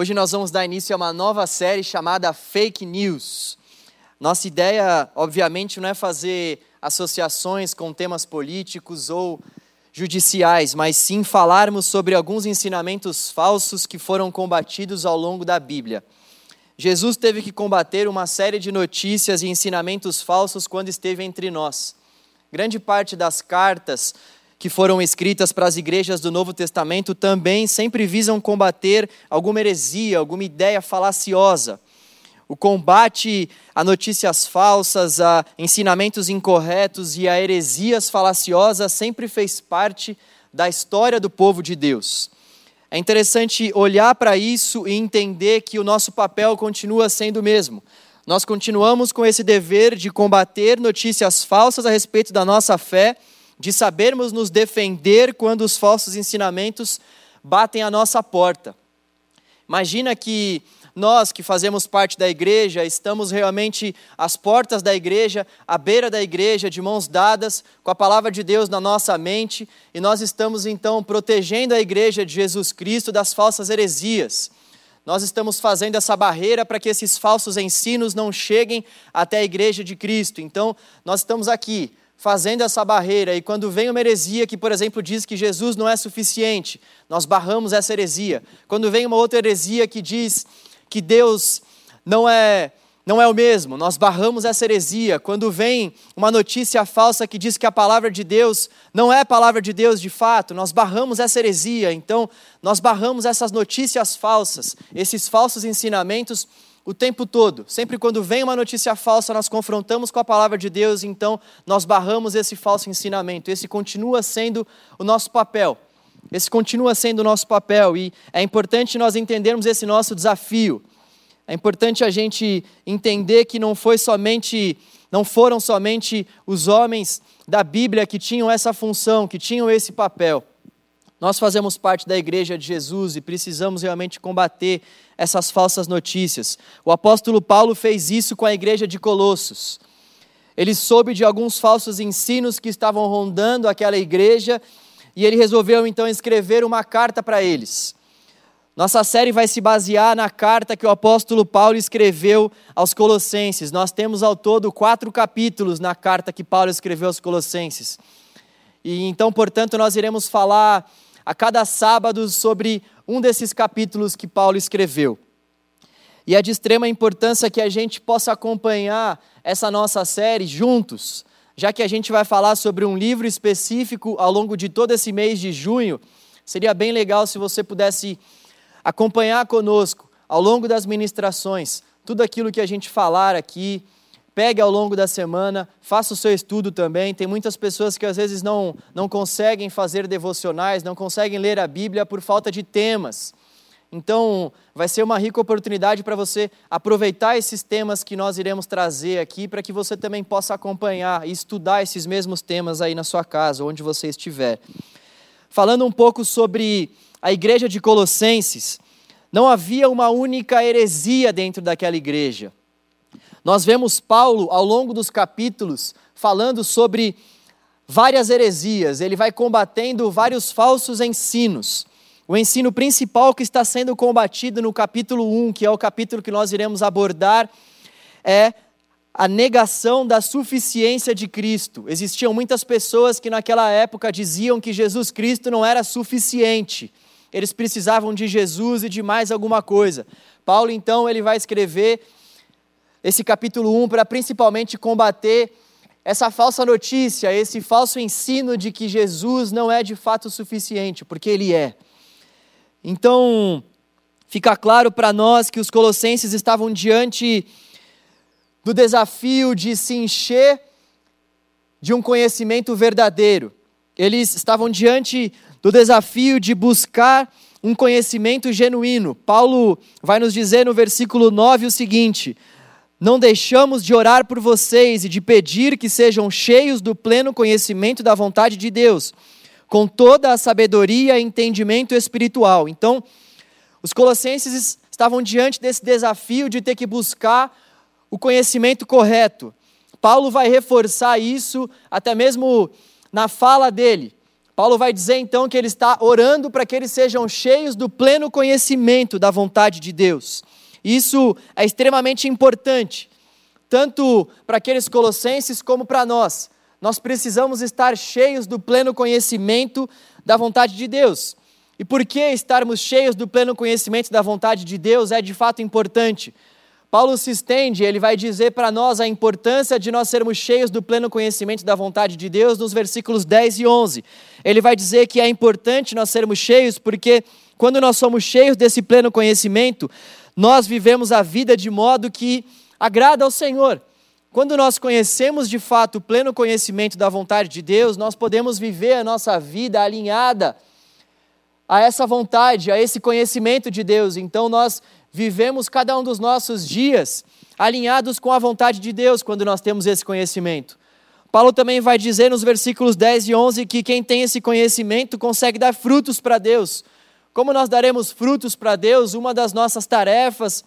Hoje nós vamos dar início a uma nova série chamada Fake News. Nossa ideia, obviamente, não é fazer associações com temas políticos ou judiciais, mas sim falarmos sobre alguns ensinamentos falsos que foram combatidos ao longo da Bíblia. Jesus teve que combater uma série de notícias e ensinamentos falsos quando esteve entre nós. Grande parte das cartas que foram escritas para as igrejas do Novo Testamento também sempre visam combater alguma heresia, alguma ideia falaciosa. O combate a notícias falsas, a ensinamentos incorretos e a heresias falaciosas sempre fez parte da história do povo de Deus. É interessante olhar para isso e entender que o nosso papel continua sendo o mesmo. Nós continuamos com esse dever de combater notícias falsas a respeito da nossa fé de sabermos nos defender quando os falsos ensinamentos batem à nossa porta. Imagina que nós que fazemos parte da igreja, estamos realmente às portas da igreja, à beira da igreja, de mãos dadas, com a palavra de Deus na nossa mente, e nós estamos então protegendo a igreja de Jesus Cristo das falsas heresias. Nós estamos fazendo essa barreira para que esses falsos ensinos não cheguem até a igreja de Cristo. Então, nós estamos aqui fazendo essa barreira, e quando vem uma heresia que, por exemplo, diz que Jesus não é suficiente, nós barramos essa heresia. Quando vem uma outra heresia que diz que Deus não é não é o mesmo, nós barramos essa heresia. Quando vem uma notícia falsa que diz que a palavra de Deus não é a palavra de Deus de fato, nós barramos essa heresia. Então, nós barramos essas notícias falsas, esses falsos ensinamentos o tempo todo. Sempre quando vem uma notícia falsa, nós confrontamos com a palavra de Deus, então nós barramos esse falso ensinamento. Esse continua sendo o nosso papel. Esse continua sendo o nosso papel e é importante nós entendermos esse nosso desafio. É importante a gente entender que não foi somente não foram somente os homens da Bíblia que tinham essa função, que tinham esse papel. Nós fazemos parte da igreja de Jesus e precisamos realmente combater essas falsas notícias. O apóstolo Paulo fez isso com a igreja de Colossos. Ele soube de alguns falsos ensinos que estavam rondando aquela igreja e ele resolveu então escrever uma carta para eles. Nossa série vai se basear na carta que o apóstolo Paulo escreveu aos Colossenses. Nós temos ao todo quatro capítulos na carta que Paulo escreveu aos Colossenses. E então, portanto, nós iremos falar a cada sábado sobre um desses capítulos que Paulo escreveu. E é de extrema importância que a gente possa acompanhar essa nossa série juntos, já que a gente vai falar sobre um livro específico ao longo de todo esse mês de junho. Seria bem legal se você pudesse acompanhar conosco ao longo das ministrações tudo aquilo que a gente falar aqui Pegue ao longo da semana, faça o seu estudo também. Tem muitas pessoas que às vezes não, não conseguem fazer devocionais, não conseguem ler a Bíblia por falta de temas. Então, vai ser uma rica oportunidade para você aproveitar esses temas que nós iremos trazer aqui, para que você também possa acompanhar e estudar esses mesmos temas aí na sua casa, onde você estiver. Falando um pouco sobre a igreja de Colossenses, não havia uma única heresia dentro daquela igreja. Nós vemos Paulo, ao longo dos capítulos, falando sobre várias heresias, ele vai combatendo vários falsos ensinos. O ensino principal que está sendo combatido no capítulo 1, que é o capítulo que nós iremos abordar, é a negação da suficiência de Cristo. Existiam muitas pessoas que naquela época diziam que Jesus Cristo não era suficiente. Eles precisavam de Jesus e de mais alguma coisa. Paulo então ele vai escrever esse capítulo 1 para principalmente combater essa falsa notícia, esse falso ensino de que Jesus não é de fato suficiente, porque ele é. Então, fica claro para nós que os colossenses estavam diante do desafio de se encher de um conhecimento verdadeiro. Eles estavam diante do desafio de buscar um conhecimento genuíno. Paulo vai nos dizer no versículo 9 o seguinte: não deixamos de orar por vocês e de pedir que sejam cheios do pleno conhecimento da vontade de Deus, com toda a sabedoria e entendimento espiritual. Então, os colossenses estavam diante desse desafio de ter que buscar o conhecimento correto. Paulo vai reforçar isso até mesmo na fala dele. Paulo vai dizer então que ele está orando para que eles sejam cheios do pleno conhecimento da vontade de Deus. Isso é extremamente importante, tanto para aqueles colossenses como para nós. Nós precisamos estar cheios do pleno conhecimento da vontade de Deus. E por que estarmos cheios do pleno conhecimento da vontade de Deus é de fato importante? Paulo se estende, ele vai dizer para nós a importância de nós sermos cheios do pleno conhecimento da vontade de Deus nos versículos 10 e 11. Ele vai dizer que é importante nós sermos cheios porque quando nós somos cheios desse pleno conhecimento, nós vivemos a vida de modo que agrada ao Senhor. Quando nós conhecemos de fato o pleno conhecimento da vontade de Deus, nós podemos viver a nossa vida alinhada a essa vontade, a esse conhecimento de Deus. Então nós vivemos cada um dos nossos dias alinhados com a vontade de Deus quando nós temos esse conhecimento. Paulo também vai dizer nos versículos 10 e 11 que quem tem esse conhecimento consegue dar frutos para Deus. Como nós daremos frutos para Deus? Uma das nossas tarefas,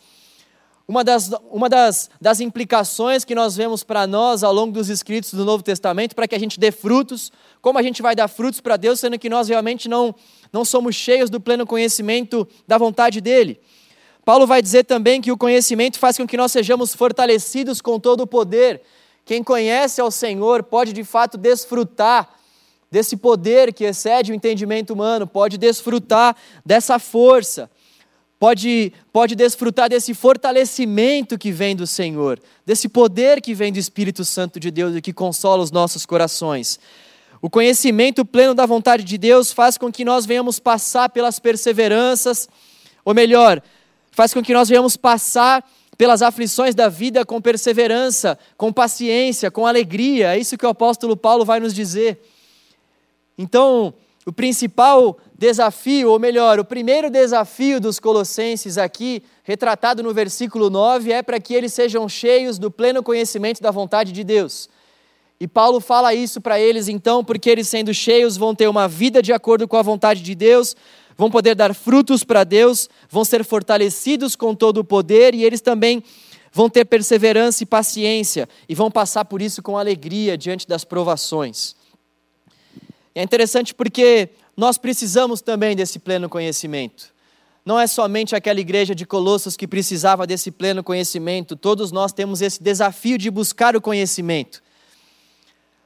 uma das, uma das, das implicações que nós vemos para nós ao longo dos escritos do Novo Testamento, para que a gente dê frutos, como a gente vai dar frutos para Deus, sendo que nós realmente não não somos cheios do pleno conhecimento da vontade dele. Paulo vai dizer também que o conhecimento faz com que nós sejamos fortalecidos com todo o poder. Quem conhece ao Senhor pode de fato desfrutar desse poder que excede o entendimento humano, pode desfrutar dessa força, pode, pode desfrutar desse fortalecimento que vem do Senhor, desse poder que vem do Espírito Santo de Deus e que consola os nossos corações. O conhecimento pleno da vontade de Deus faz com que nós venhamos passar pelas perseveranças, ou melhor, faz com que nós venhamos passar pelas aflições da vida com perseverança, com paciência, com alegria. É isso que o apóstolo Paulo vai nos dizer. Então, o principal desafio, ou melhor, o primeiro desafio dos colossenses aqui, retratado no versículo 9, é para que eles sejam cheios do pleno conhecimento da vontade de Deus. E Paulo fala isso para eles então, porque eles, sendo cheios, vão ter uma vida de acordo com a vontade de Deus, vão poder dar frutos para Deus, vão ser fortalecidos com todo o poder e eles também vão ter perseverança e paciência e vão passar por isso com alegria diante das provações. É interessante porque nós precisamos também desse pleno conhecimento. Não é somente aquela igreja de Colossos que precisava desse pleno conhecimento, todos nós temos esse desafio de buscar o conhecimento.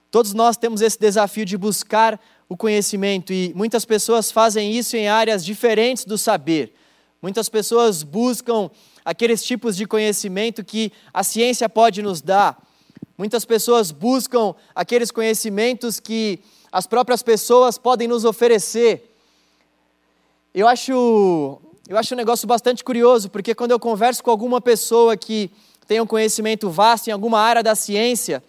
Todos nós temos esse desafio de buscar o conhecimento e muitas pessoas fazem isso em áreas diferentes do saber. Muitas pessoas buscam aqueles tipos de conhecimento que a ciência pode nos dar. Muitas pessoas buscam aqueles conhecimentos que as próprias pessoas podem nos oferecer. Eu acho, eu acho um negócio bastante curioso, porque quando eu converso com alguma pessoa que tem um conhecimento vasto em alguma área da ciência,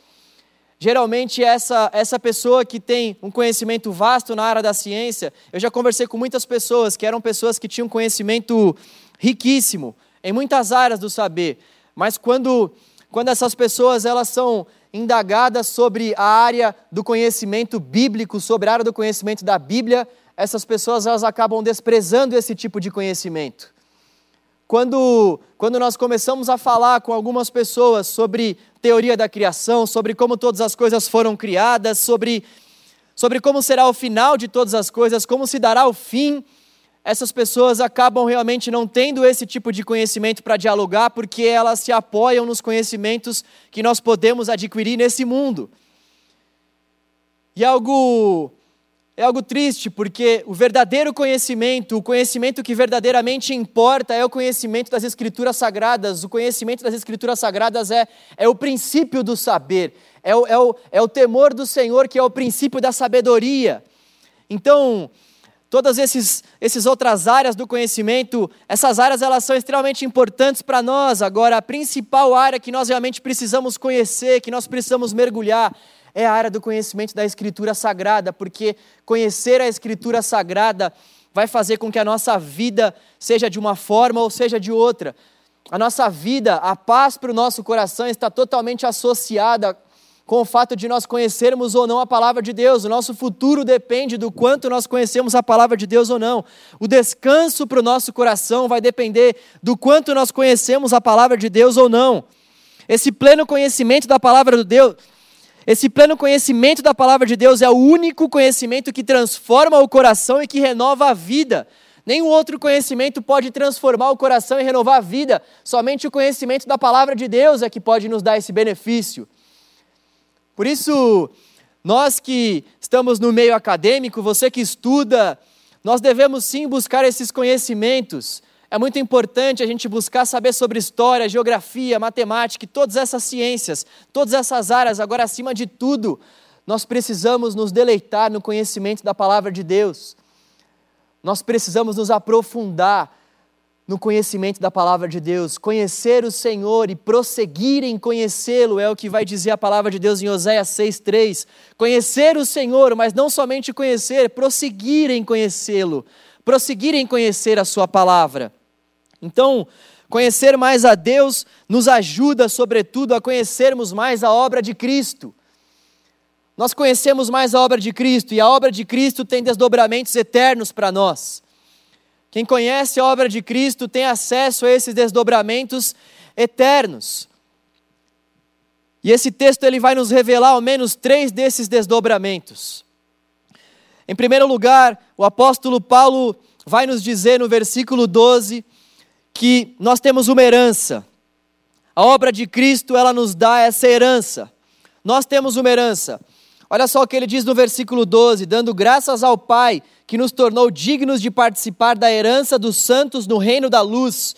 Geralmente, essa, essa pessoa que tem um conhecimento vasto na área da ciência, eu já conversei com muitas pessoas que eram pessoas que tinham conhecimento riquíssimo em muitas áreas do saber, mas quando, quando essas pessoas elas são indagadas sobre a área do conhecimento bíblico, sobre a área do conhecimento da Bíblia, essas pessoas elas acabam desprezando esse tipo de conhecimento. Quando, quando nós começamos a falar com algumas pessoas sobre teoria da criação, sobre como todas as coisas foram criadas, sobre, sobre como será o final de todas as coisas, como se dará o fim, essas pessoas acabam realmente não tendo esse tipo de conhecimento para dialogar, porque elas se apoiam nos conhecimentos que nós podemos adquirir nesse mundo. E algo é algo triste, porque o verdadeiro conhecimento, o conhecimento que verdadeiramente importa, é o conhecimento das Escrituras Sagradas. O conhecimento das Escrituras Sagradas é, é o princípio do saber, é o, é, o, é o temor do Senhor, que é o princípio da sabedoria. Então, todas essas esses outras áreas do conhecimento, essas áreas elas são extremamente importantes para nós. Agora, a principal área que nós realmente precisamos conhecer, que nós precisamos mergulhar, é a área do conhecimento da Escritura Sagrada, porque conhecer a Escritura Sagrada vai fazer com que a nossa vida seja de uma forma ou seja de outra. A nossa vida, a paz para o nosso coração está totalmente associada com o fato de nós conhecermos ou não a palavra de Deus. O nosso futuro depende do quanto nós conhecemos a palavra de Deus ou não. O descanso para o nosso coração vai depender do quanto nós conhecemos a palavra de Deus ou não. Esse pleno conhecimento da palavra de Deus, Esse pleno conhecimento da palavra de Deus é o único conhecimento que transforma o coração e que renova a vida. Nenhum outro conhecimento pode transformar o coração e renovar a vida. Somente o conhecimento da palavra de Deus é que pode nos dar esse benefício. Por isso, nós que estamos no meio acadêmico, você que estuda, nós devemos sim buscar esses conhecimentos. É muito importante a gente buscar saber sobre história, geografia, matemática todas essas ciências, todas essas áreas. Agora, acima de tudo, nós precisamos nos deleitar no conhecimento da palavra de Deus. Nós precisamos nos aprofundar no conhecimento da palavra de Deus, conhecer o Senhor e prosseguir em conhecê-lo, é o que vai dizer a palavra de Deus em Oséias 6,3. Conhecer o Senhor, mas não somente conhecer, prosseguir em conhecê-lo, prosseguir em conhecer a Sua palavra. Então, conhecer mais a Deus nos ajuda, sobretudo, a conhecermos mais a obra de Cristo. Nós conhecemos mais a obra de Cristo e a obra de Cristo tem desdobramentos eternos para nós. Quem conhece a obra de Cristo tem acesso a esses desdobramentos eternos. E esse texto ele vai nos revelar ao menos três desses desdobramentos. Em primeiro lugar, o apóstolo Paulo vai nos dizer no versículo 12 que nós temos uma herança. A obra de Cristo, ela nos dá essa herança. Nós temos uma herança. Olha só o que ele diz no versículo 12: dando graças ao Pai que nos tornou dignos de participar da herança dos santos no reino da luz.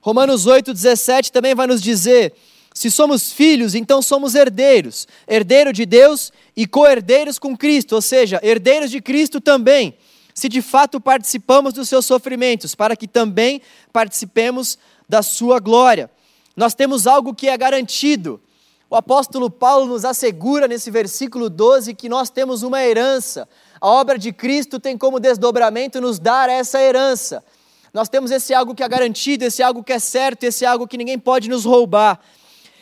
Romanos 8,17 também vai nos dizer: se somos filhos, então somos herdeiros, herdeiro de Deus e co-herdeiros com Cristo, ou seja, herdeiros de Cristo também, se de fato participamos dos seus sofrimentos, para que também participemos da sua glória. Nós temos algo que é garantido, o apóstolo Paulo nos assegura nesse versículo 12 que nós temos uma herança. A obra de Cristo tem como desdobramento nos dar essa herança. Nós temos esse algo que é garantido, esse algo que é certo, esse algo que ninguém pode nos roubar.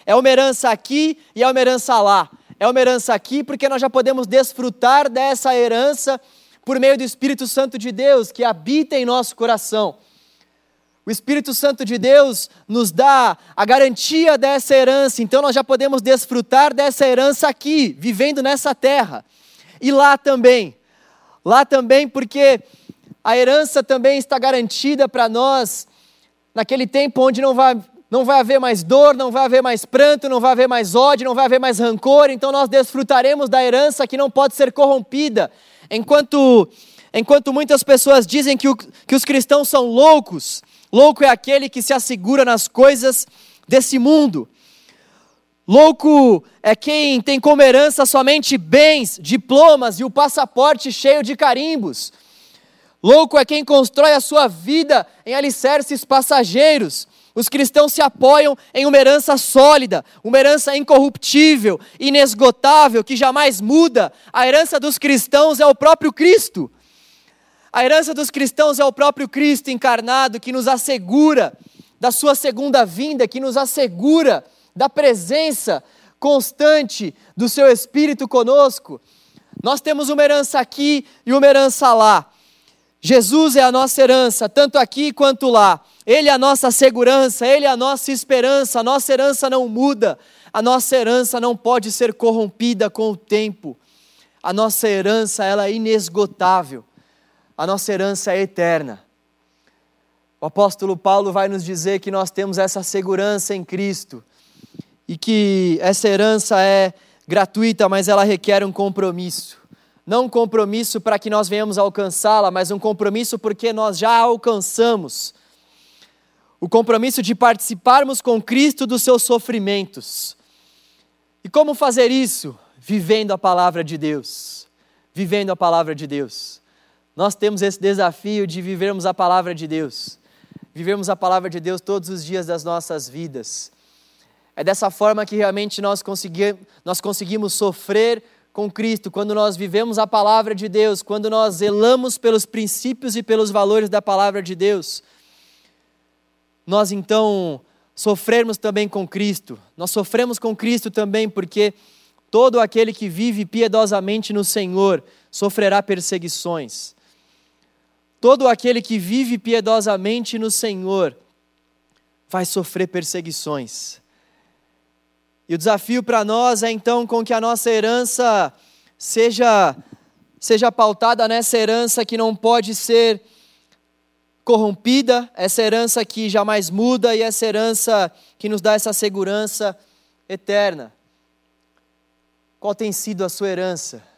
É uma herança aqui e é uma herança lá. É uma herança aqui porque nós já podemos desfrutar dessa herança por meio do Espírito Santo de Deus que habita em nosso coração. O Espírito Santo de Deus nos dá a garantia dessa herança, então nós já podemos desfrutar dessa herança aqui, vivendo nessa terra. E lá também. Lá também, porque a herança também está garantida para nós naquele tempo onde não vai, não vai haver mais dor, não vai haver mais pranto, não vai haver mais ódio, não vai haver mais rancor, então nós desfrutaremos da herança que não pode ser corrompida. Enquanto, enquanto muitas pessoas dizem que, o, que os cristãos são loucos, Louco é aquele que se assegura nas coisas desse mundo. Louco é quem tem como herança somente bens, diplomas e o passaporte cheio de carimbos. Louco é quem constrói a sua vida em alicerces passageiros. Os cristãos se apoiam em uma herança sólida, uma herança incorruptível, inesgotável, que jamais muda. A herança dos cristãos é o próprio Cristo. A herança dos cristãos é o próprio Cristo encarnado que nos assegura da sua segunda vinda, que nos assegura da presença constante do seu Espírito conosco. Nós temos uma herança aqui e uma herança lá. Jesus é a nossa herança, tanto aqui quanto lá. Ele é a nossa segurança, ele é a nossa esperança. A nossa herança não muda, a nossa herança não pode ser corrompida com o tempo. A nossa herança ela é inesgotável a nossa herança é eterna. O apóstolo Paulo vai nos dizer que nós temos essa segurança em Cristo e que essa herança é gratuita, mas ela requer um compromisso. Não um compromisso para que nós venhamos alcançá-la, mas um compromisso porque nós já alcançamos. O compromisso de participarmos com Cristo dos seus sofrimentos. E como fazer isso? Vivendo a palavra de Deus. Vivendo a palavra de Deus. Nós temos esse desafio de vivermos a palavra de Deus, vivermos a palavra de Deus todos os dias das nossas vidas. É dessa forma que realmente nós, consegui, nós conseguimos sofrer com Cristo, quando nós vivemos a palavra de Deus, quando nós zelamos pelos princípios e pelos valores da palavra de Deus. Nós então sofremos também com Cristo. Nós sofremos com Cristo também porque todo aquele que vive piedosamente no Senhor sofrerá perseguições. Todo aquele que vive piedosamente no Senhor vai sofrer perseguições. E o desafio para nós é então com que a nossa herança seja seja pautada nessa herança que não pode ser corrompida, essa herança que jamais muda e essa herança que nos dá essa segurança eterna. Qual tem sido a sua herança?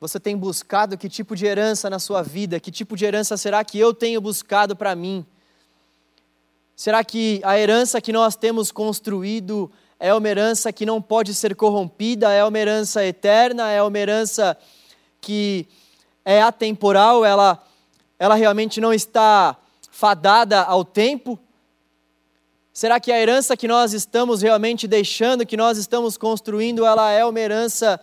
Você tem buscado que tipo de herança na sua vida? Que tipo de herança será que eu tenho buscado para mim? Será que a herança que nós temos construído é uma herança que não pode ser corrompida, é uma herança eterna, é uma herança que é atemporal, ela, ela realmente não está fadada ao tempo? Será que a herança que nós estamos realmente deixando, que nós estamos construindo, ela é uma herança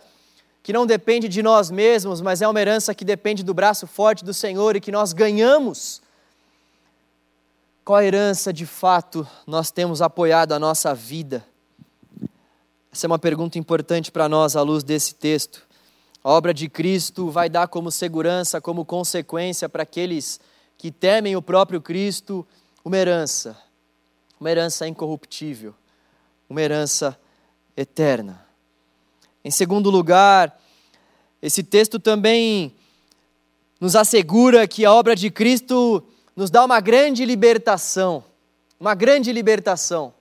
que não depende de nós mesmos, mas é uma herança que depende do braço forte do Senhor e que nós ganhamos? Qual herança de fato nós temos apoiado a nossa vida? Essa é uma pergunta importante para nós à luz desse texto. A obra de Cristo vai dar como segurança, como consequência para aqueles que temem o próprio Cristo, uma herança, uma herança incorruptível, uma herança eterna. Em segundo lugar, esse texto também nos assegura que a obra de Cristo nos dá uma grande libertação, uma grande libertação.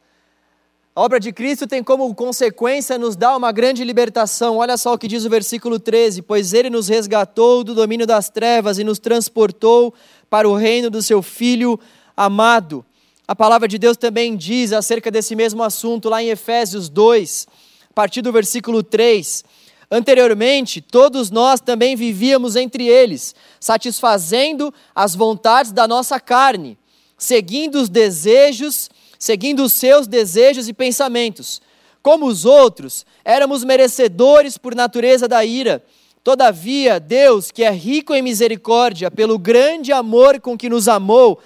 A obra de Cristo tem como consequência nos dar uma grande libertação. Olha só o que diz o versículo 13: Pois ele nos resgatou do domínio das trevas e nos transportou para o reino do seu Filho amado. A palavra de Deus também diz acerca desse mesmo assunto lá em Efésios 2, a partir do versículo 3. Anteriormente, todos nós também vivíamos entre eles, satisfazendo as vontades da nossa carne, seguindo os desejos seguindo os seus desejos e pensamentos. Como os outros, éramos merecedores por natureza da ira. Todavia, Deus, que é rico em misericórdia, pelo grande amor com que nos amou,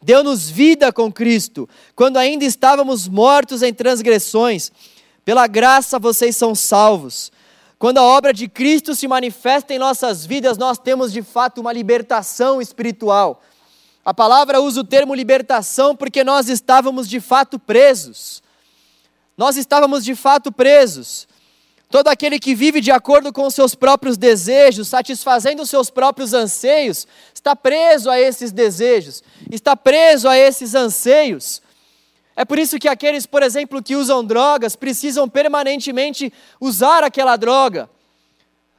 deu-nos vida com Cristo, quando ainda estávamos mortos em transgressões. Pela graça vocês são salvos. Quando a obra de Cristo se manifesta em nossas vidas, nós temos de fato uma libertação espiritual. A palavra usa o termo libertação porque nós estávamos de fato presos. Nós estávamos de fato presos. Todo aquele que vive de acordo com os seus próprios desejos, satisfazendo os seus próprios anseios, está preso a esses desejos, está preso a esses anseios. É por isso que aqueles, por exemplo, que usam drogas, precisam permanentemente usar aquela droga.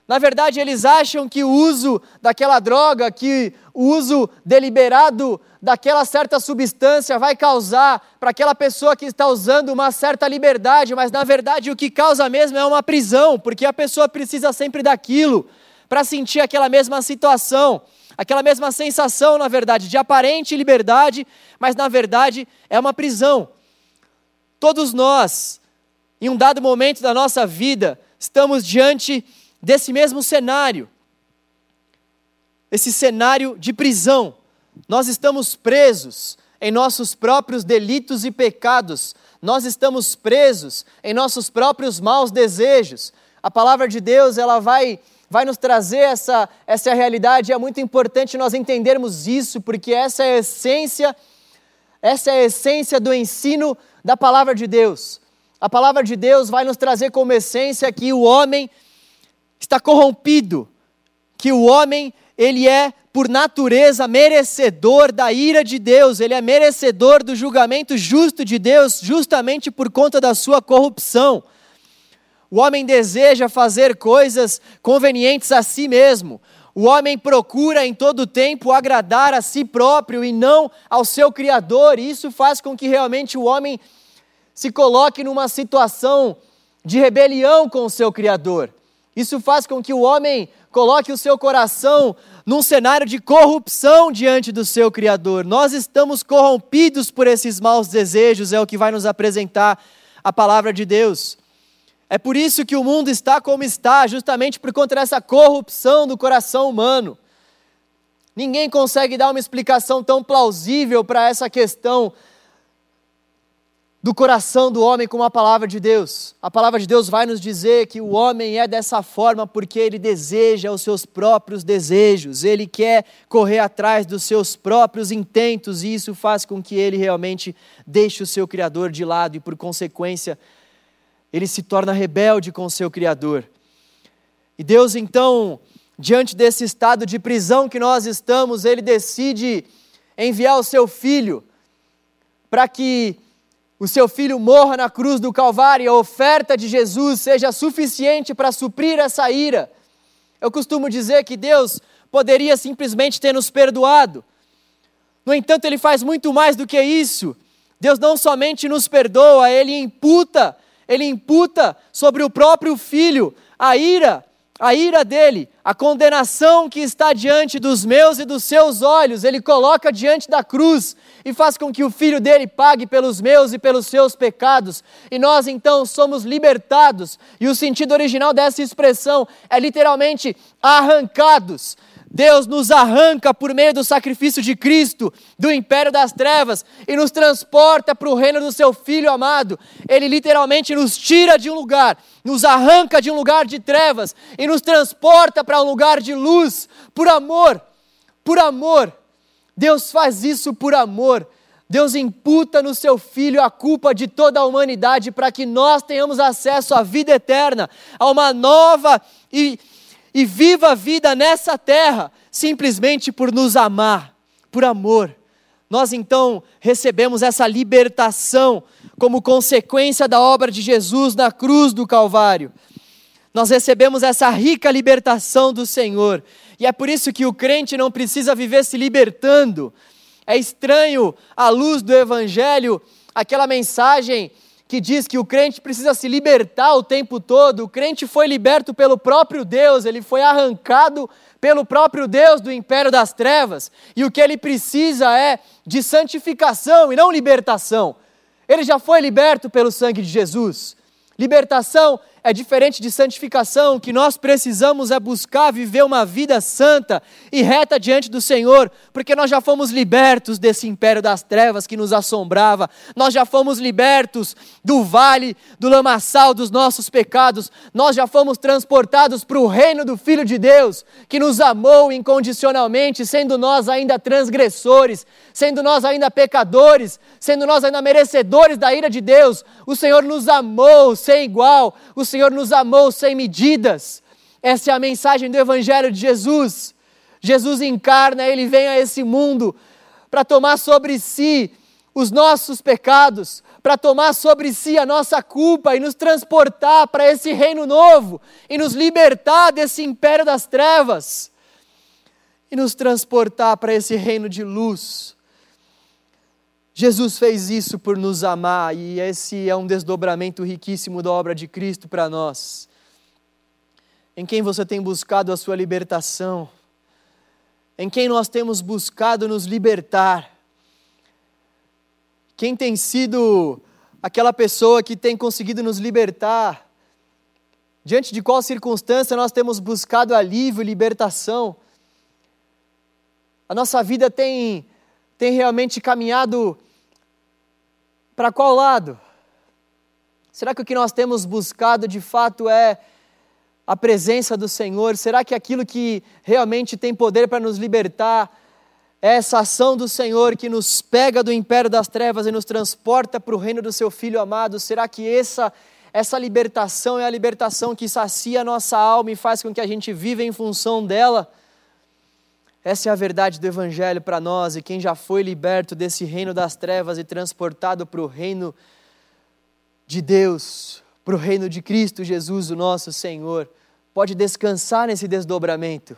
Na verdade, eles acham que o uso daquela droga, que o uso deliberado daquela certa substância vai causar para aquela pessoa que está usando uma certa liberdade, mas na verdade o que causa mesmo é uma prisão, porque a pessoa precisa sempre daquilo para sentir aquela mesma situação, aquela mesma sensação, na verdade, de aparente liberdade, mas na verdade é uma prisão. Todos nós, em um dado momento da nossa vida, estamos diante desse mesmo cenário, esse cenário de prisão. Nós estamos presos em nossos próprios delitos e pecados, nós estamos presos em nossos próprios maus desejos. A palavra de Deus, ela vai vai nos trazer essa essa realidade, é muito importante nós entendermos isso, porque essa é a essência essa é a essência do ensino da palavra de Deus. A palavra de Deus vai nos trazer como essência que o homem está corrompido, que o homem, ele é por natureza merecedor da ira de Deus, ele é merecedor do julgamento justo de Deus, justamente por conta da sua corrupção. O homem deseja fazer coisas convenientes a si mesmo. O homem procura em todo tempo agradar a si próprio e não ao seu Criador, e isso faz com que realmente o homem se coloque numa situação de rebelião com o seu Criador. Isso faz com que o homem coloque o seu coração num cenário de corrupção diante do seu Criador. Nós estamos corrompidos por esses maus desejos, é o que vai nos apresentar a palavra de Deus. É por isso que o mundo está como está, justamente por conta dessa corrupção do coração humano. Ninguém consegue dar uma explicação tão plausível para essa questão do coração do homem com a palavra de Deus. A palavra de Deus vai nos dizer que o homem é dessa forma porque ele deseja os seus próprios desejos, ele quer correr atrás dos seus próprios intentos e isso faz com que ele realmente deixe o seu Criador de lado e, por consequência, ele se torna rebelde com o seu Criador. E Deus, então, diante desse estado de prisão que nós estamos, ele decide enviar o seu filho para que o seu filho morra na cruz do Calvário e a oferta de Jesus seja suficiente para suprir essa ira. Eu costumo dizer que Deus poderia simplesmente ter nos perdoado. No entanto, Ele faz muito mais do que isso. Deus não somente nos perdoa, Ele imputa, Ele imputa sobre o próprio Filho a ira a ira dele, a condenação que está diante dos meus e dos seus olhos, ele coloca diante da cruz e faz com que o filho dele pague pelos meus e pelos seus pecados. E nós então somos libertados. E o sentido original dessa expressão é literalmente arrancados Deus nos arranca por meio do sacrifício de Cristo do império das trevas e nos transporta para o reino do seu Filho amado. Ele literalmente nos tira de um lugar, nos arranca de um lugar de trevas e nos transporta para um lugar de luz, por amor. Por amor. Deus faz isso por amor. Deus imputa no seu Filho a culpa de toda a humanidade para que nós tenhamos acesso à vida eterna, a uma nova e e viva a vida nessa terra, simplesmente por nos amar, por amor. Nós então recebemos essa libertação como consequência da obra de Jesus na cruz do Calvário. Nós recebemos essa rica libertação do Senhor. E é por isso que o crente não precisa viver se libertando. É estranho, à luz do Evangelho, aquela mensagem que diz que o crente precisa se libertar o tempo todo. O crente foi liberto pelo próprio Deus, ele foi arrancado pelo próprio Deus do império das trevas. E o que ele precisa é de santificação e não libertação. Ele já foi liberto pelo sangue de Jesus. Libertação é diferente de santificação, o que nós precisamos é buscar viver uma vida santa e reta diante do Senhor, porque nós já fomos libertos desse império das trevas que nos assombrava, nós já fomos libertos do vale, do lamaçal dos nossos pecados, nós já fomos transportados para o reino do Filho de Deus, que nos amou incondicionalmente, sendo nós ainda transgressores, sendo nós ainda pecadores, sendo nós ainda merecedores da ira de Deus, o Senhor nos amou sem igual, o Senhor nos amou sem medidas. Essa é a mensagem do Evangelho de Jesus. Jesus encarna, ele vem a esse mundo para tomar sobre si os nossos pecados, para tomar sobre si a nossa culpa e nos transportar para esse reino novo e nos libertar desse império das trevas e nos transportar para esse reino de luz. Jesus fez isso por nos amar e esse é um desdobramento riquíssimo da obra de Cristo para nós. Em quem você tem buscado a sua libertação? Em quem nós temos buscado nos libertar? Quem tem sido aquela pessoa que tem conseguido nos libertar? Diante de qual circunstância nós temos buscado alívio, libertação? A nossa vida tem, tem realmente caminhado para qual lado? Será que o que nós temos buscado de fato é a presença do Senhor? Será que aquilo que realmente tem poder para nos libertar é essa ação do Senhor que nos pega do império das trevas e nos transporta para o reino do seu Filho amado? Será que essa, essa libertação é a libertação que sacia a nossa alma e faz com que a gente viva em função dela? Essa é a verdade do Evangelho para nós, e quem já foi liberto desse reino das trevas e transportado para o reino de Deus, para o reino de Cristo Jesus, o nosso Senhor, pode descansar nesse desdobramento.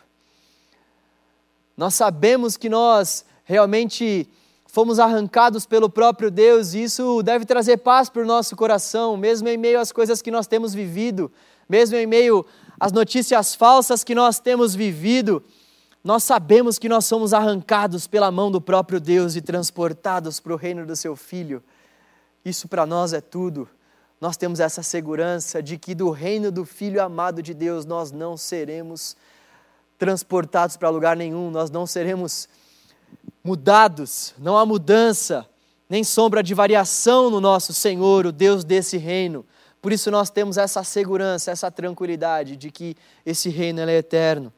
Nós sabemos que nós realmente fomos arrancados pelo próprio Deus, e isso deve trazer paz para o nosso coração, mesmo em meio às coisas que nós temos vivido, mesmo em meio às notícias falsas que nós temos vivido nós sabemos que nós somos arrancados pela mão do próprio Deus e transportados para o reino do seu Filho. Isso para nós é tudo. Nós temos essa segurança de que do reino do Filho amado de Deus nós não seremos transportados para lugar nenhum, nós não seremos mudados, não há mudança, nem sombra de variação no nosso Senhor, o Deus desse reino. Por isso nós temos essa segurança, essa tranquilidade de que esse reino é eterno.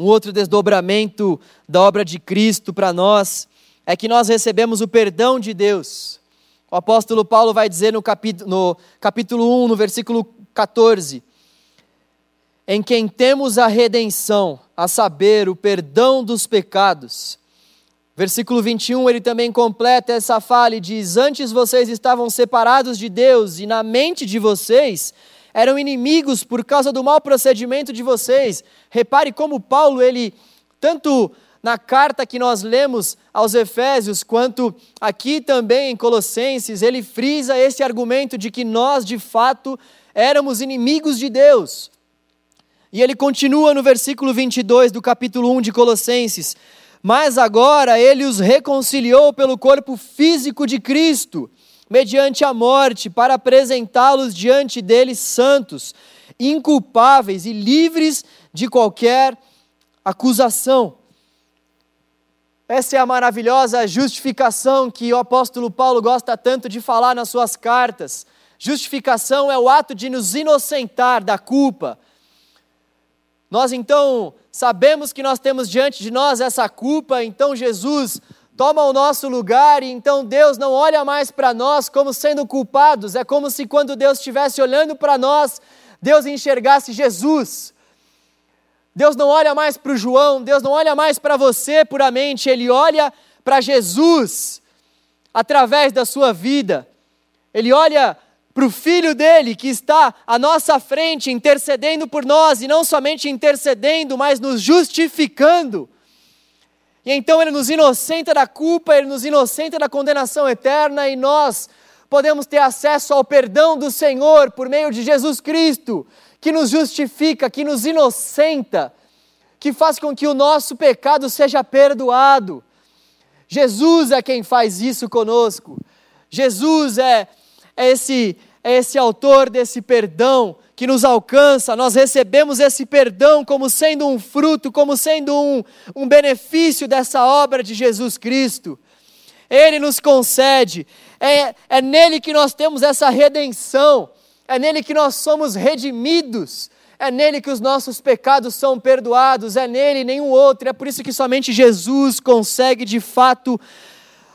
Um outro desdobramento da obra de Cristo para nós é que nós recebemos o perdão de Deus. O apóstolo Paulo vai dizer no capítulo, no capítulo 1, no versículo 14: Em quem temos a redenção, a saber, o perdão dos pecados. Versículo 21, ele também completa essa fala e diz: Antes vocês estavam separados de Deus e na mente de vocês eram inimigos por causa do mau procedimento de vocês. Repare como Paulo, ele, tanto na carta que nós lemos aos Efésios, quanto aqui também em Colossenses, ele frisa esse argumento de que nós, de fato, éramos inimigos de Deus. E ele continua no versículo 22 do capítulo 1 de Colossenses: Mas agora ele os reconciliou pelo corpo físico de Cristo, mediante a morte, para apresentá-los diante dele santos, inculpáveis e livres de qualquer acusação. Essa é a maravilhosa justificação que o apóstolo Paulo gosta tanto de falar nas suas cartas. Justificação é o ato de nos inocentar da culpa. Nós então sabemos que nós temos diante de nós essa culpa, então Jesus toma o nosso lugar e então Deus não olha mais para nós como sendo culpados. É como se quando Deus estivesse olhando para nós, Deus enxergasse Jesus. Deus não olha mais para o João, Deus não olha mais para você puramente, Ele olha para Jesus através da sua vida. Ele olha para o Filho dele que está à nossa frente, intercedendo por nós, e não somente intercedendo, mas nos justificando. E então Ele nos inocenta da culpa, Ele nos inocenta da condenação eterna, e nós podemos ter acesso ao perdão do Senhor por meio de Jesus Cristo que nos justifica, que nos inocenta, que faz com que o nosso pecado seja perdoado. Jesus é quem faz isso conosco. Jesus é, é, esse, é esse autor desse perdão que nos alcança. Nós recebemos esse perdão como sendo um fruto, como sendo um, um benefício dessa obra de Jesus Cristo. Ele nos concede, é, é nele que nós temos essa redenção é nele que nós somos redimidos, é nele que os nossos pecados são perdoados, é nele nenhum outro. É por isso que somente Jesus consegue de fato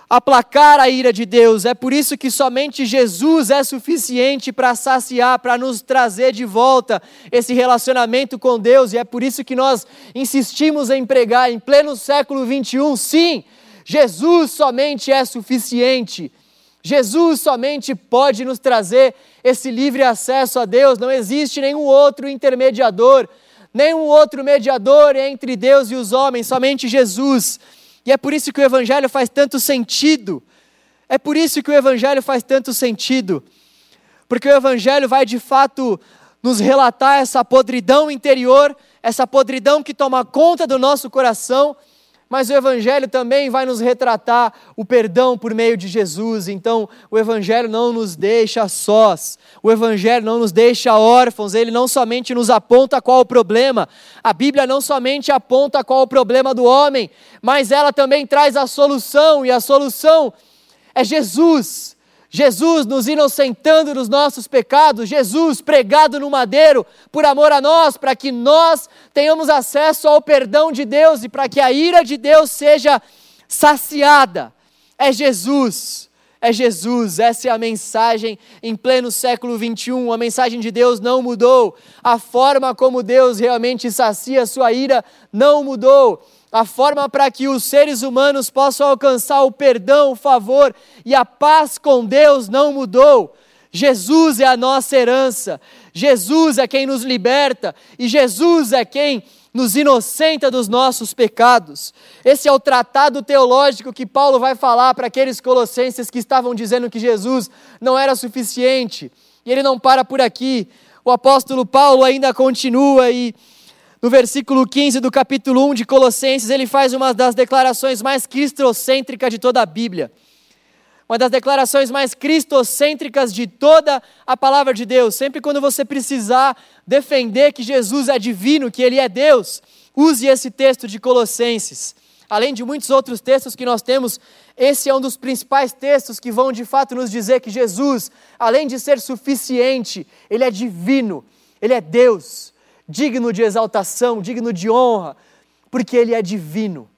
aplacar a ira de Deus. É por isso que somente Jesus é suficiente para saciar, para nos trazer de volta esse relacionamento com Deus. E é por isso que nós insistimos em pregar em pleno século 21. Sim, Jesus somente é suficiente. Jesus somente pode nos trazer esse livre acesso a Deus, não existe nenhum outro intermediador, nenhum outro mediador entre Deus e os homens, somente Jesus. E é por isso que o Evangelho faz tanto sentido. É por isso que o Evangelho faz tanto sentido. Porque o Evangelho vai de fato nos relatar essa podridão interior, essa podridão que toma conta do nosso coração mas o Evangelho também vai nos retratar o perdão por meio de Jesus. Então, o Evangelho não nos deixa sós, o Evangelho não nos deixa órfãos, ele não somente nos aponta qual o problema, a Bíblia não somente aponta qual o problema do homem, mas ela também traz a solução, e a solução é Jesus. Jesus nos inocentando dos nossos pecados, Jesus pregado no madeiro por amor a nós, para que nós tenhamos acesso ao perdão de Deus e para que a ira de Deus seja saciada. É Jesus, é Jesus, essa é a mensagem em pleno século 21. A mensagem de Deus não mudou, a forma como Deus realmente sacia a sua ira não mudou a forma para que os seres humanos possam alcançar o perdão, o favor e a paz com Deus não mudou. Jesus é a nossa herança, Jesus é quem nos liberta e Jesus é quem nos inocenta dos nossos pecados. Esse é o tratado teológico que Paulo vai falar para aqueles colossenses que estavam dizendo que Jesus não era suficiente. E ele não para por aqui. O apóstolo Paulo ainda continua e no versículo 15 do capítulo 1 de Colossenses, ele faz uma das declarações mais cristocêntricas de toda a Bíblia. Uma das declarações mais cristocêntricas de toda a palavra de Deus. Sempre quando você precisar defender que Jesus é divino, que ele é Deus, use esse texto de Colossenses. Além de muitos outros textos que nós temos, esse é um dos principais textos que vão de fato nos dizer que Jesus, além de ser suficiente, ele é divino, ele é Deus digno de exaltação, digno de honra, porque Ele é divino.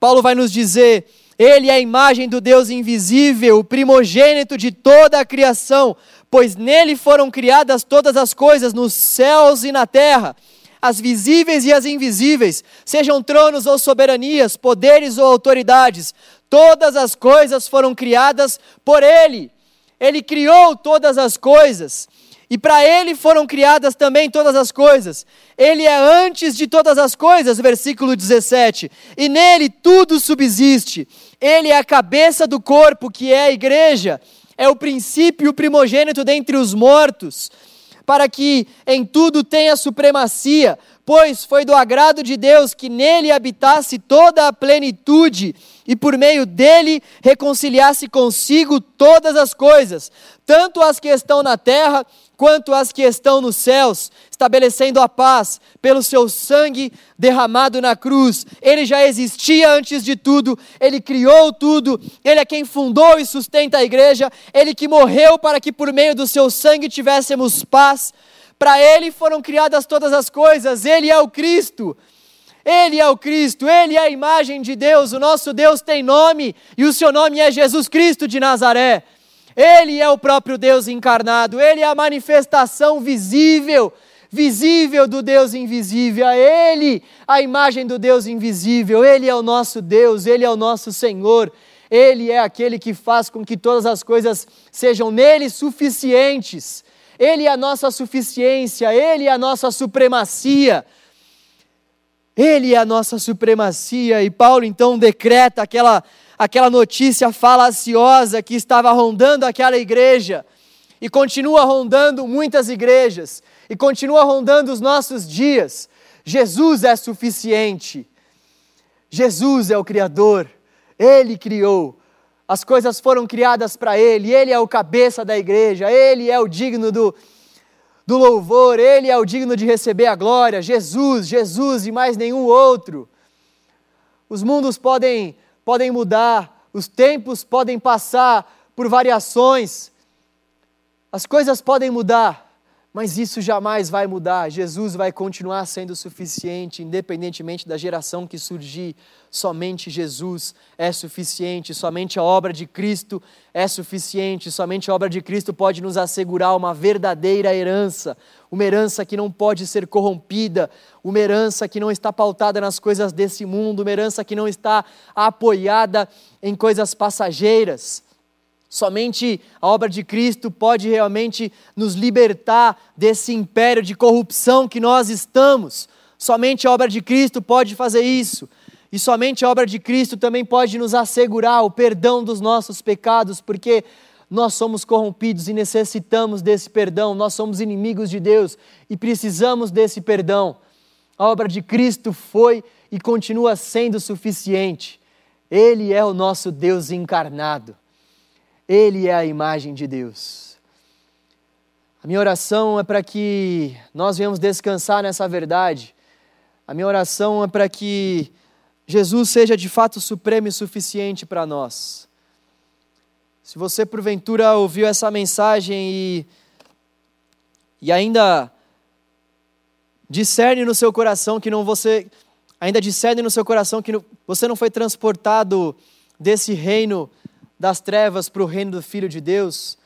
Paulo vai nos dizer Ele é a imagem do Deus invisível, o primogênito de toda a criação, pois nele foram criadas todas as coisas nos céus e na terra, as visíveis e as invisíveis, sejam tronos ou soberanias, poderes ou autoridades, todas as coisas foram criadas por ele. Ele criou todas as coisas. E para ele foram criadas também todas as coisas. Ele é antes de todas as coisas, versículo 17. E nele tudo subsiste. Ele é a cabeça do corpo, que é a igreja. É o princípio primogênito dentre os mortos, para que em tudo tenha supremacia, pois foi do agrado de Deus que nele habitasse toda a plenitude e por meio dele reconciliasse consigo todas as coisas, tanto as que estão na terra quanto as que estão nos céus, estabelecendo a paz pelo seu sangue derramado na cruz. Ele já existia antes de tudo, ele criou tudo, ele é quem fundou e sustenta a igreja, ele que morreu para que por meio do seu sangue tivéssemos paz. Para ele foram criadas todas as coisas, ele é o Cristo. Ele é o Cristo, Ele é a imagem de Deus, o nosso Deus tem nome e o seu nome é Jesus Cristo de Nazaré. Ele é o próprio Deus encarnado, ele é a manifestação visível, visível do Deus invisível. É ele, a imagem do Deus invisível. Ele é o nosso Deus, ele é o nosso Senhor. Ele é aquele que faz com que todas as coisas sejam nele suficientes. Ele é a nossa suficiência, ele é a nossa supremacia. Ele é a nossa supremacia. E Paulo então decreta aquela aquela notícia falaciosa que estava rondando aquela igreja e continua rondando muitas igrejas e continua rondando os nossos dias. Jesus é suficiente. Jesus é o Criador. Ele criou. As coisas foram criadas para Ele. Ele é o cabeça da igreja. Ele é o digno do, do louvor. Ele é o digno de receber a glória. Jesus, Jesus e mais nenhum outro. Os mundos podem podem mudar, os tempos podem passar por variações, as coisas podem mudar, mas isso jamais vai mudar. Jesus vai continuar sendo suficiente, independentemente da geração que surgir. Somente Jesus é suficiente, somente a obra de Cristo é suficiente, somente a obra de Cristo pode nos assegurar uma verdadeira herança, uma herança que não pode ser corrompida, uma herança que não está pautada nas coisas desse mundo, uma herança que não está apoiada em coisas passageiras. Somente a obra de Cristo pode realmente nos libertar desse império de corrupção que nós estamos. Somente a obra de Cristo pode fazer isso. E somente a obra de Cristo também pode nos assegurar o perdão dos nossos pecados, porque nós somos corrompidos e necessitamos desse perdão, nós somos inimigos de Deus e precisamos desse perdão. A obra de Cristo foi e continua sendo suficiente. Ele é o nosso Deus encarnado. Ele é a imagem de Deus. A minha oração é para que nós venhamos descansar nessa verdade. A minha oração é para que Jesus seja de fato supremo e suficiente para nós. Se você porventura ouviu essa mensagem e, e ainda discerne no seu coração que não você ainda discerne no seu coração que você não foi transportado desse reino das trevas para o reino do Filho de Deus,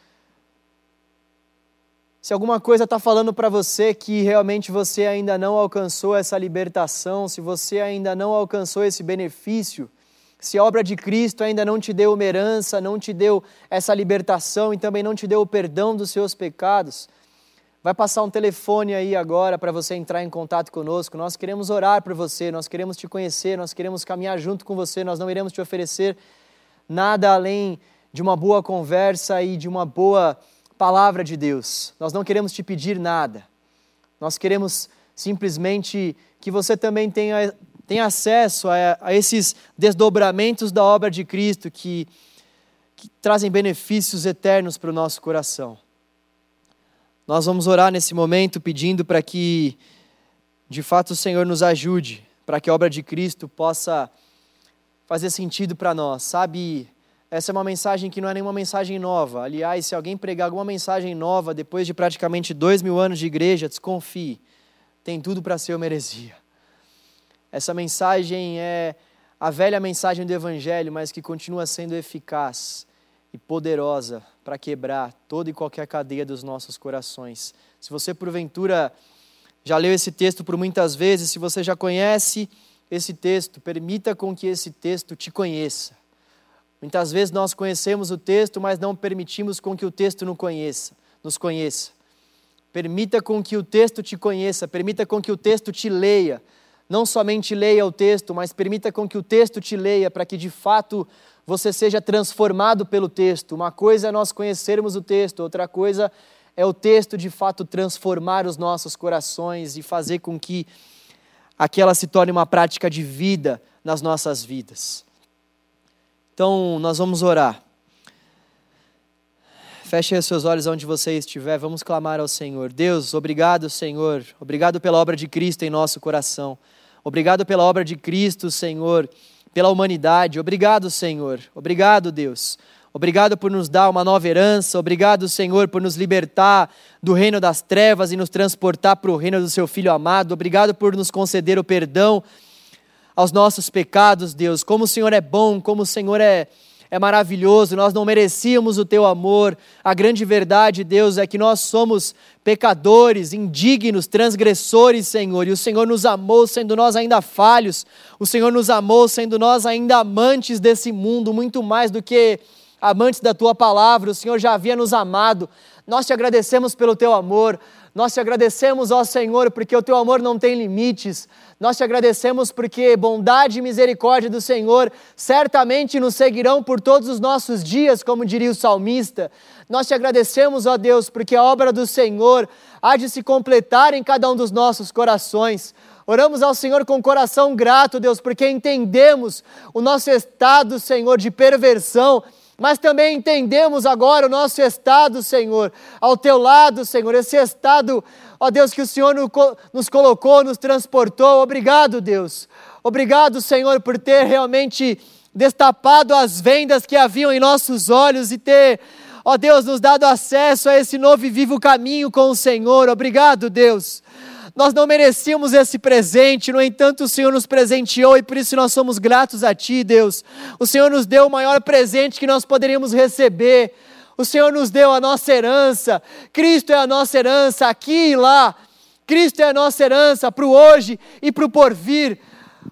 se alguma coisa está falando para você que realmente você ainda não alcançou essa libertação, se você ainda não alcançou esse benefício, se a obra de Cristo ainda não te deu uma herança, não te deu essa libertação e também não te deu o perdão dos seus pecados, vai passar um telefone aí agora para você entrar em contato conosco. Nós queremos orar por você, nós queremos te conhecer, nós queremos caminhar junto com você, nós não iremos te oferecer nada além de uma boa conversa e de uma boa palavra de Deus. Nós não queremos te pedir nada. Nós queremos simplesmente que você também tenha, tenha acesso a, a esses desdobramentos da obra de Cristo que, que trazem benefícios eternos para o nosso coração. Nós vamos orar nesse momento pedindo para que, de fato, o Senhor nos ajude, para que a obra de Cristo possa fazer sentido para nós, sabe? Essa é uma mensagem que não é nenhuma mensagem nova. Aliás, se alguém pregar alguma mensagem nova depois de praticamente dois mil anos de igreja, desconfie. Tem tudo para ser uma heresia. Essa mensagem é a velha mensagem do Evangelho, mas que continua sendo eficaz e poderosa para quebrar toda e qualquer cadeia dos nossos corações. Se você, porventura, já leu esse texto por muitas vezes, se você já conhece esse texto, permita com que esse texto te conheça. Muitas vezes nós conhecemos o texto, mas não permitimos com que o texto nos conheça, nos conheça. Permita com que o texto te conheça, permita com que o texto te leia, não somente leia o texto, mas permita com que o texto te leia para que de fato você seja transformado pelo texto. Uma coisa é nós conhecermos o texto, outra coisa é o texto de fato transformar os nossos corações e fazer com que aquela se torne uma prática de vida nas nossas vidas. Então, nós vamos orar. Feche seus olhos onde você estiver, vamos clamar ao Senhor. Deus, obrigado, Senhor. Obrigado pela obra de Cristo em nosso coração. Obrigado pela obra de Cristo, Senhor, pela humanidade. Obrigado, Senhor. Obrigado, Deus. Obrigado por nos dar uma nova herança. Obrigado, Senhor, por nos libertar do reino das trevas e nos transportar para o reino do Seu Filho amado. Obrigado por nos conceder o perdão aos nossos pecados, Deus. Como o Senhor é bom, como o Senhor é é maravilhoso, nós não merecíamos o teu amor. A grande verdade, Deus, é que nós somos pecadores, indignos, transgressores, Senhor, e o Senhor nos amou sendo nós ainda falhos, o Senhor nos amou sendo nós ainda amantes desse mundo, muito mais do que amantes da tua palavra, o Senhor já havia nos amado. Nós te agradecemos pelo teu amor. Nós te agradecemos, ó Senhor, porque o teu amor não tem limites. Nós te agradecemos porque bondade e misericórdia do Senhor certamente nos seguirão por todos os nossos dias, como diria o salmista. Nós te agradecemos, ó Deus, porque a obra do Senhor há de se completar em cada um dos nossos corações. Oramos ao Senhor com coração grato, Deus, porque entendemos o nosso estado, Senhor, de perversão mas também entendemos agora o nosso estado, Senhor, ao teu lado, Senhor, esse estado, ó Deus, que o Senhor nos colocou, nos transportou. Obrigado, Deus. Obrigado, Senhor, por ter realmente destapado as vendas que haviam em nossos olhos e ter, ó Deus, nos dado acesso a esse novo e vivo caminho com o Senhor. Obrigado, Deus. Nós não merecíamos esse presente, no entanto, o Senhor nos presenteou e por isso nós somos gratos a Ti, Deus. O Senhor nos deu o maior presente que nós poderíamos receber. O Senhor nos deu a nossa herança. Cristo é a nossa herança aqui e lá. Cristo é a nossa herança para o hoje e para o porvir.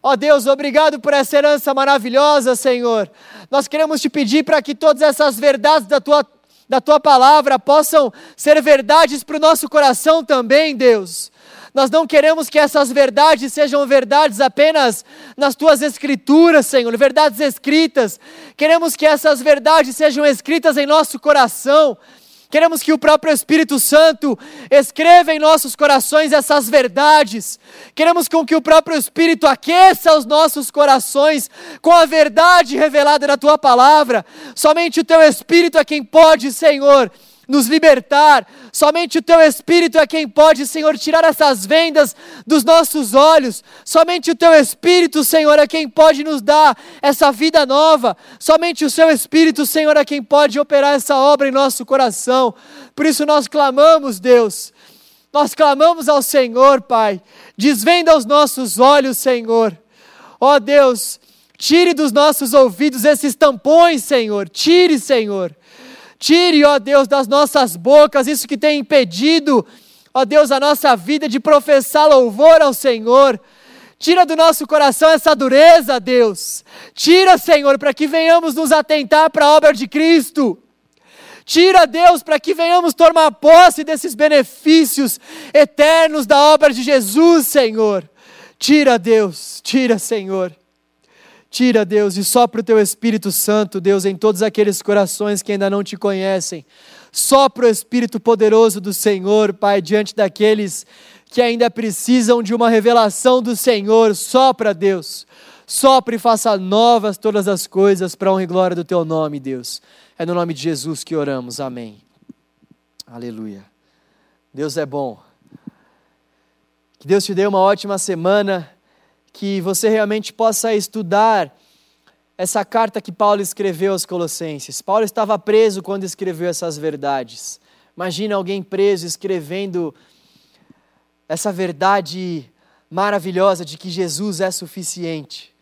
Ó oh Deus, obrigado por essa herança maravilhosa, Senhor. Nós queremos te pedir para que todas essas verdades da tua, da tua palavra possam ser verdades para o nosso coração também, Deus. Nós não queremos que essas verdades sejam verdades apenas nas tuas escrituras, Senhor, verdades escritas. Queremos que essas verdades sejam escritas em nosso coração. Queremos que o próprio Espírito Santo escreva em nossos corações essas verdades. Queremos com que o próprio Espírito aqueça os nossos corações com a verdade revelada na tua palavra. Somente o teu Espírito é quem pode, Senhor, nos libertar. Somente o teu Espírito é quem pode, Senhor, tirar essas vendas dos nossos olhos. Somente o teu Espírito, Senhor, é quem pode nos dar essa vida nova. Somente o seu Espírito, Senhor, é quem pode operar essa obra em nosso coração. Por isso nós clamamos, Deus. Nós clamamos ao Senhor, Pai. Desvenda os nossos olhos, Senhor. Ó oh, Deus, tire dos nossos ouvidos esses tampões, Senhor. Tire, Senhor. Tire, ó Deus, das nossas bocas isso que tem impedido, ó Deus, a nossa vida de professar louvor ao Senhor. Tira do nosso coração essa dureza, Deus. Tira, Senhor, para que venhamos nos atentar para a obra de Cristo. Tira, Deus, para que venhamos tomar posse desses benefícios eternos da obra de Jesus, Senhor. Tira, Deus, tira, Senhor. Tira, Deus, e sopra o teu Espírito Santo, Deus, em todos aqueles corações que ainda não te conhecem. Sopra o Espírito poderoso do Senhor, Pai, diante daqueles que ainda precisam de uma revelação do Senhor. Sopra, Deus. Sopra e faça novas todas as coisas para a honra e glória do teu nome, Deus. É no nome de Jesus que oramos. Amém. Aleluia. Deus é bom. Que Deus te dê uma ótima semana que você realmente possa estudar essa carta que Paulo escreveu aos Colossenses. Paulo estava preso quando escreveu essas verdades. Imagina alguém preso escrevendo essa verdade maravilhosa de que Jesus é suficiente.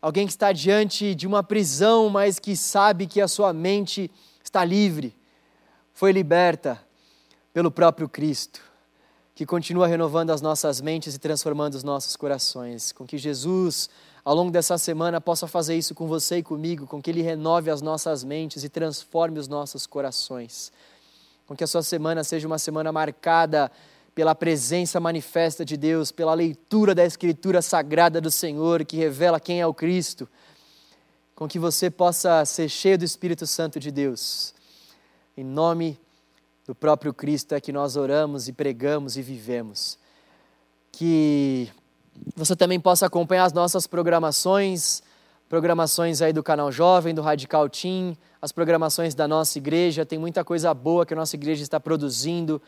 alguém que está diante de uma prisão, mas que sabe que a sua mente está livre, foi liberta pelo próprio Cristo, que continua renovando as nossas mentes e transformando os nossos corações. Com que Jesus, ao longo dessa semana, possa fazer isso com você e comigo, com que Ele renove as nossas mentes e transforme os nossos corações. Com que a sua semana seja uma semana marcada pela presença manifesta de Deus, pela leitura da Escritura sagrada do Senhor, que revela quem é o Cristo, com que você possa ser cheio do Espírito Santo de Deus. Em nome do próprio Cristo é que nós oramos e pregamos e vivemos. Que você também possa acompanhar as nossas programações, programações aí do canal Jovem, do Radical Team, as programações da nossa igreja, tem muita coisa boa que a nossa igreja está produzindo.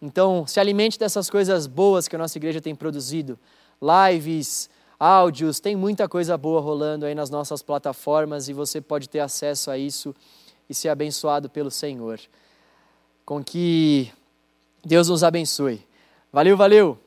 Então, se alimente dessas coisas boas que a nossa igreja tem produzido. Lives, áudios, tem muita coisa boa rolando aí nas nossas plataformas e você pode ter acesso a isso e ser abençoado pelo Senhor. Com que Deus nos abençoe. Valeu, valeu!